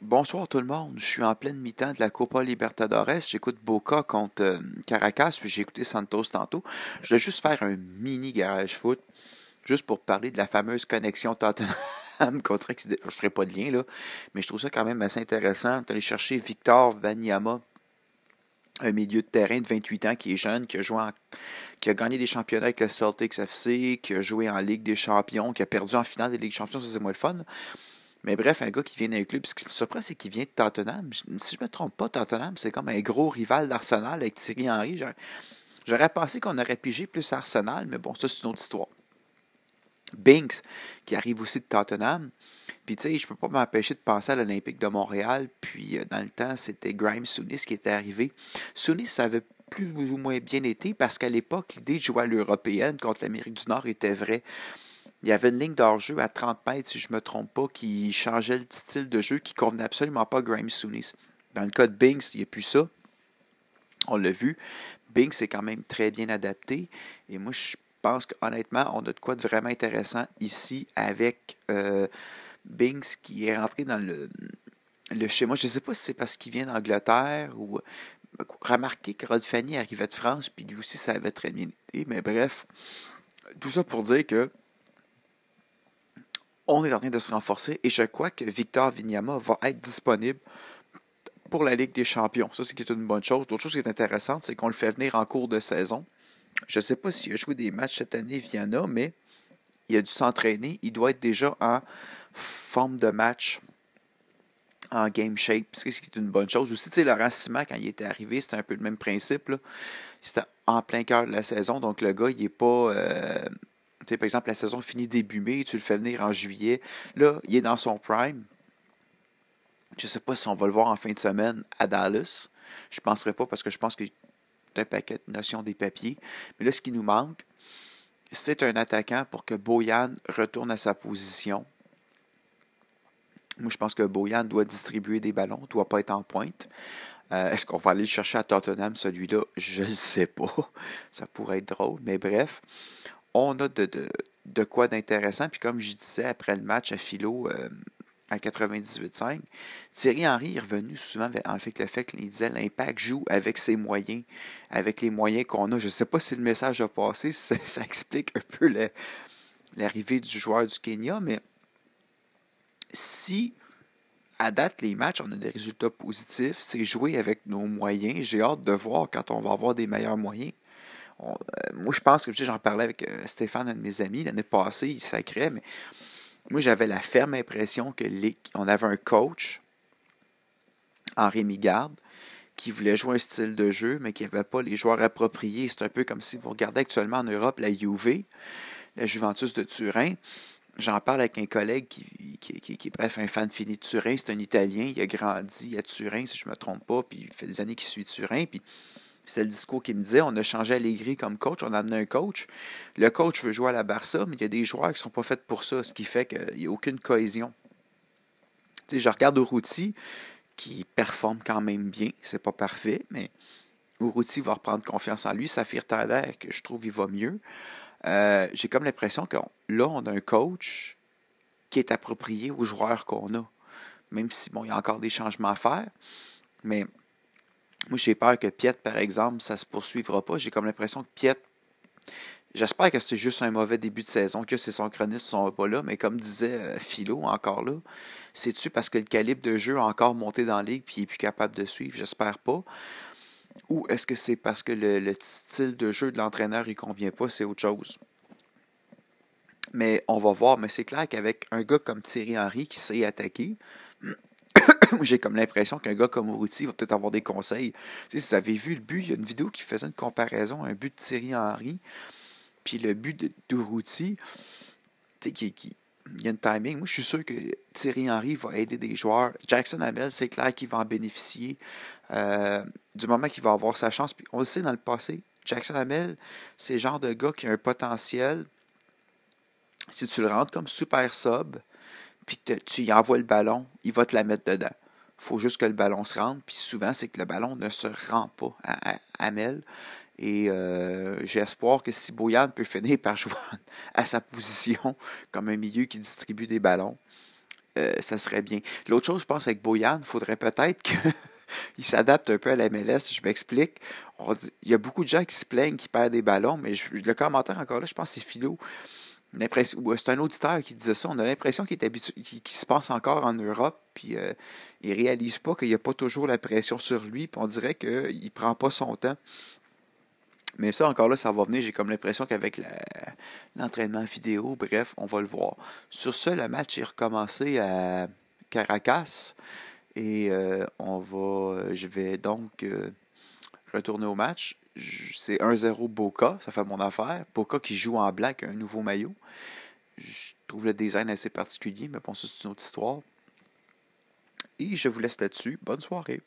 Bonsoir tout le monde. Je suis en pleine mi-temps de la Copa Libertadores. J'écoute Boca contre euh, Caracas, puis j'ai écouté Santos tantôt. Je vais juste faire un mini garage foot, juste pour parler de la fameuse connexion Tottenham contre Je ne ferai pas de lien là, mais je trouve ça quand même assez intéressant d'aller chercher Victor Vanyama, un milieu de terrain de 28 ans qui est jeune, qui a joué qui a gagné des championnats avec le Celtics FC, qui a joué en Ligue des Champions, qui a perdu en finale des Ligues des Champions, ça c'est moins le fun. Mais bref, un gars qui vient d'un club, ce qui me surprend, c'est qu'il vient de Tottenham. Si je ne me trompe pas, Tottenham, c'est comme un gros rival d'Arsenal avec Thierry Henry. J'aurais pensé qu'on aurait pigé plus Arsenal, mais bon, ça, c'est une autre histoire. Binks, qui arrive aussi de Tottenham. Puis, tu sais, je peux pas m'empêcher de penser à l'Olympique de Montréal. Puis, euh, dans le temps, c'était Grimes Sounis qui était arrivé. Sounis, ça avait plus ou moins bien été parce qu'à l'époque, l'idée de jouer à l'européenne contre l'Amérique du Nord était vraie. Il y avait une ligne d'hors-jeu à 30 mètres, si je ne me trompe pas, qui changeait le style de jeu qui ne convenait absolument pas à Graham Sounis. Dans le cas de Binks, il n'y a plus ça. On l'a vu. Binks est quand même très bien adapté. Et moi, je pense qu'honnêtement, on a de quoi de vraiment intéressant ici avec euh, Binks qui est rentré dans le, le schéma. Je ne sais pas si c'est parce qu'il vient d'Angleterre ou. Remarquez que Rod Fanny arrivait de France, puis lui aussi, ça avait très bien été. Mais bref, tout ça pour dire que on est en train de se renforcer et je crois que Victor Vignama va être disponible pour la Ligue des Champions. Ça, c'est une bonne chose. L'autre chose qui est intéressante, c'est qu'on le fait venir en cours de saison. Je ne sais pas s'il a joué des matchs cette année, Viana, mais il a dû s'entraîner. Il doit être déjà en forme de match, en game shape, ce qui est une bonne chose. Aussi, tu sais, Laurent Sima, quand il était arrivé, c'était un peu le même principe. C'était en plein cœur de la saison, donc le gars, il n'est pas. Euh, par exemple, la saison finit début mai, tu le fais venir en juillet. Là, il est dans son prime. Je ne sais pas si on va le voir en fin de semaine à Dallas. Je ne penserai pas parce que je pense qu'il y a un paquet de notions des papiers. Mais là, ce qui nous manque, c'est un attaquant pour que Boyan retourne à sa position. Moi, je pense que Boyan doit distribuer des ballons, ne doit pas être en pointe. Euh, est-ce qu'on va aller le chercher à Tottenham, celui-là? Je ne sais pas. Ça pourrait être drôle, mais bref on a de, quoi d'intéressant. Puis comme je disais après le match à Philo euh, à 98.5, Thierry Henry est revenu souvent en fait le fait qu'il disait l'impact joue avec ses moyens, avec les moyens qu'on a. Je ne sais pas si le message a passé, ça, ça explique un peu l'arrivée du joueur du Kenya, mais si à date, les matchs, on a des résultats positifs. C'est jouer avec nos moyens. J'ai hâte de voir quand on va avoir des meilleurs moyens. Euh, moi, je pense que j'en parlais avec euh, Stéphane, un de mes amis, l'année passée, il sacrait, mais moi, j'avais la ferme impression que avait un coach, Henri Migarde, qui voulait jouer un style de jeu, mais qui n'avait pas les joueurs appropriés. C'est un peu comme si vous regardez actuellement en Europe la Juve, la Juventus de Turin. J'en parle avec un collègue qui, qui, qui, est bref un fan fini de Turin. C'est un Italien. Il a grandi à Turin, si je ne me trompe pas. Puis il fait des années qu'il suit Turin. Puis c'est le discours qui me disait. On a changé Allegri comme coach, on a amené un coach. Le coach veut jouer à la Barça, mais il y a des joueurs qui ne sont pas faits pour ça, ce qui fait qu'il n'y a aucune cohésion. Je regarde Urruti, qui performe quand même bien. C'est pas parfait, mais Urruti va reprendre confiance en lui. Saphir Thaler, que je trouve il va mieux. Euh, j'ai comme l'impression que là, on a un coach qui est approprié aux joueurs qu'on a. Même si, bon, il y a encore des changements à faire. Mais moi, j'ai peur que Piet, par exemple, ça ne se poursuivra pas. J'ai comme l'impression que Piet. J'espère que c'est juste un mauvais début de saison, que ses synchronistes ne sont pas là, mais comme disait euh, Philo encore là, c'est-tu parce que le calibre de jeu a encore monté dans la ligue et il n'est plus capable de suivre? J'espère pas. Ou est-ce que c'est parce que le, style de jeu de l'entraîneur ne convient pas? C'est autre chose. Mais on va voir. Mais c'est clair qu'avec un gars comme Thierry Henry qui sait attaquer, j'ai comme l'impression qu'un gars comme Routy va peut-être avoir des conseils. si vous avez vu le but, il y a une vidéo qui faisait une comparaison, un but de Thierry Henry, puis le but de, tu sais, qui, il y a une timing. Moi, je suis sûr que Thierry Henry va aider des joueurs. Jackson Hamel, c'est clair qu'il va en bénéficier euh, du moment qu'il va avoir sa chance. Puis on le sait dans le passé, Jackson Hamel, c'est le genre de gars qui a un potentiel. Si tu le rentres comme super sub, puis tu y envoies le ballon, il va te la mettre dedans. Il faut juste que le ballon se rentre, puis souvent, c'est que le ballon ne se rend pas à, Amel. Et euh, j'ai espoir que si Boyan peut finir par jouer à sa position comme un milieu qui distribue des ballons, euh, ça serait bien. L'autre chose, je pense, avec Boyan, il faudrait peut-être qu'il s'adapte un peu à la MLS. Je m'explique. Il y a beaucoup de gens qui se plaignent qui perdent des ballons, mais le commentaire encore là, je pense c'est Philo. C'est un auditeur qui disait ça. On a l'impression qu'il se passe encore en Europe, puis euh, il réalise pas qu'il n'y a pas toujours la pression sur lui, puis on dirait qu'il ne prend pas son temps. Mais ça, encore là, ça va venir. J'ai comme l'impression qu'avec l'entraînement vidéo, bref, on va le voir. Sur ce, le match est recommencé à Caracas. Et euh, on va. Je vais donc euh, retourner au match. C'est 1-0 Boca, ça fait mon affaire. Boca qui joue en black, un nouveau maillot. Je trouve le design assez particulier, mais bon, ça, c'est une autre histoire. Et je vous laisse là-dessus. Bonne soirée.